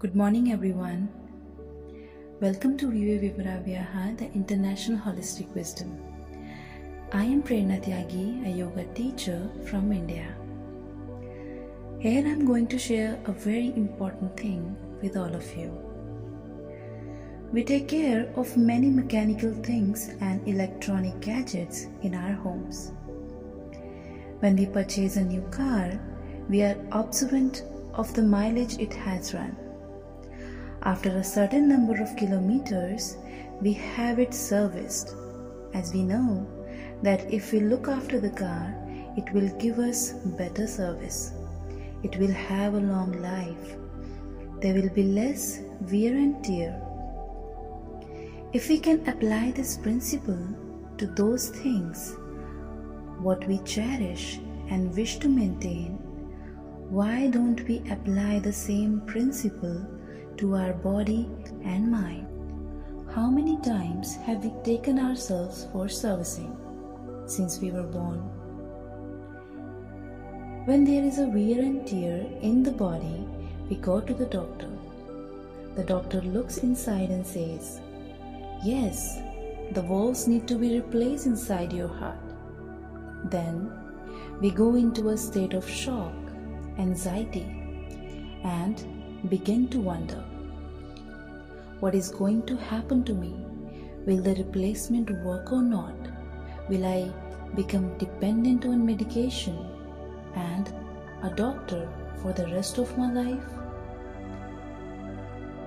Good morning, everyone. Welcome to Vive Vipara Vyaha, the International Holistic Wisdom. I am Prerna Tyagi, a yoga teacher from India. Here I'm going to share a very important thing with all of you. We take care of many mechanical things and electronic gadgets in our homes. When we purchase a new car, we are observant of the mileage it has run. After a certain number of kilometers, we have it serviced, as we know that if we look after the car, it will give us better service. It will have a long life. There will be less wear and tear. If we can apply this principle to those things, what we cherish and wish to maintain, why don't we apply the same principle to our body and mind? How many times have we taken ourselves for servicing since we were born? When there is a wear and tear in the body, we go to the doctor. The doctor looks inside and says, Yes, the valves need to be replaced inside your heart. Then we go into a state of shock, anxiety, and begin to wonder what is going to happen to me? Will the replacement work or not? Will I become dependent on medication and a doctor for the rest of my life?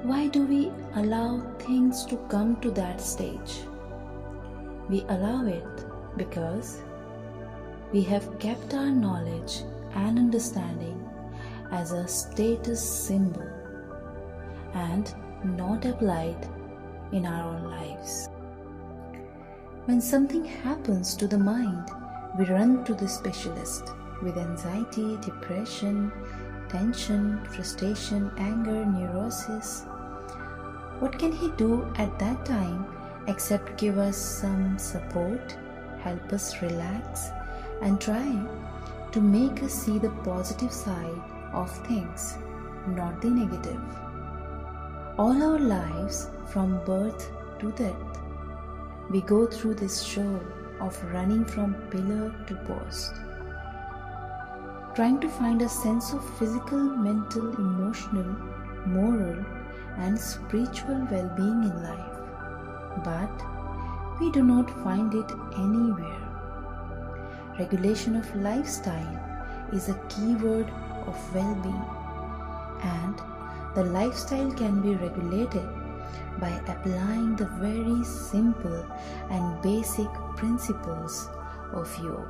Why do we allow things to come to that stage? We allow it because we have kept our knowledge and understanding as a status symbol and not applied in our own lives. When something happens to the mind, we run to the specialist with anxiety, depression, tension, frustration, anger, neurosis. What can he do at that time except give us some support, help us relax, and try to make us see the positive side of things, not the negative? All our lives, from birth to death, we go through this show of running from pillar to post trying to find a sense of physical, mental, emotional, moral, and spiritual well being in life. But we do not find it anywhere. Regulation of lifestyle is a key word of well being, and the lifestyle can be regulated by applying the very simple and basic principles of yoga.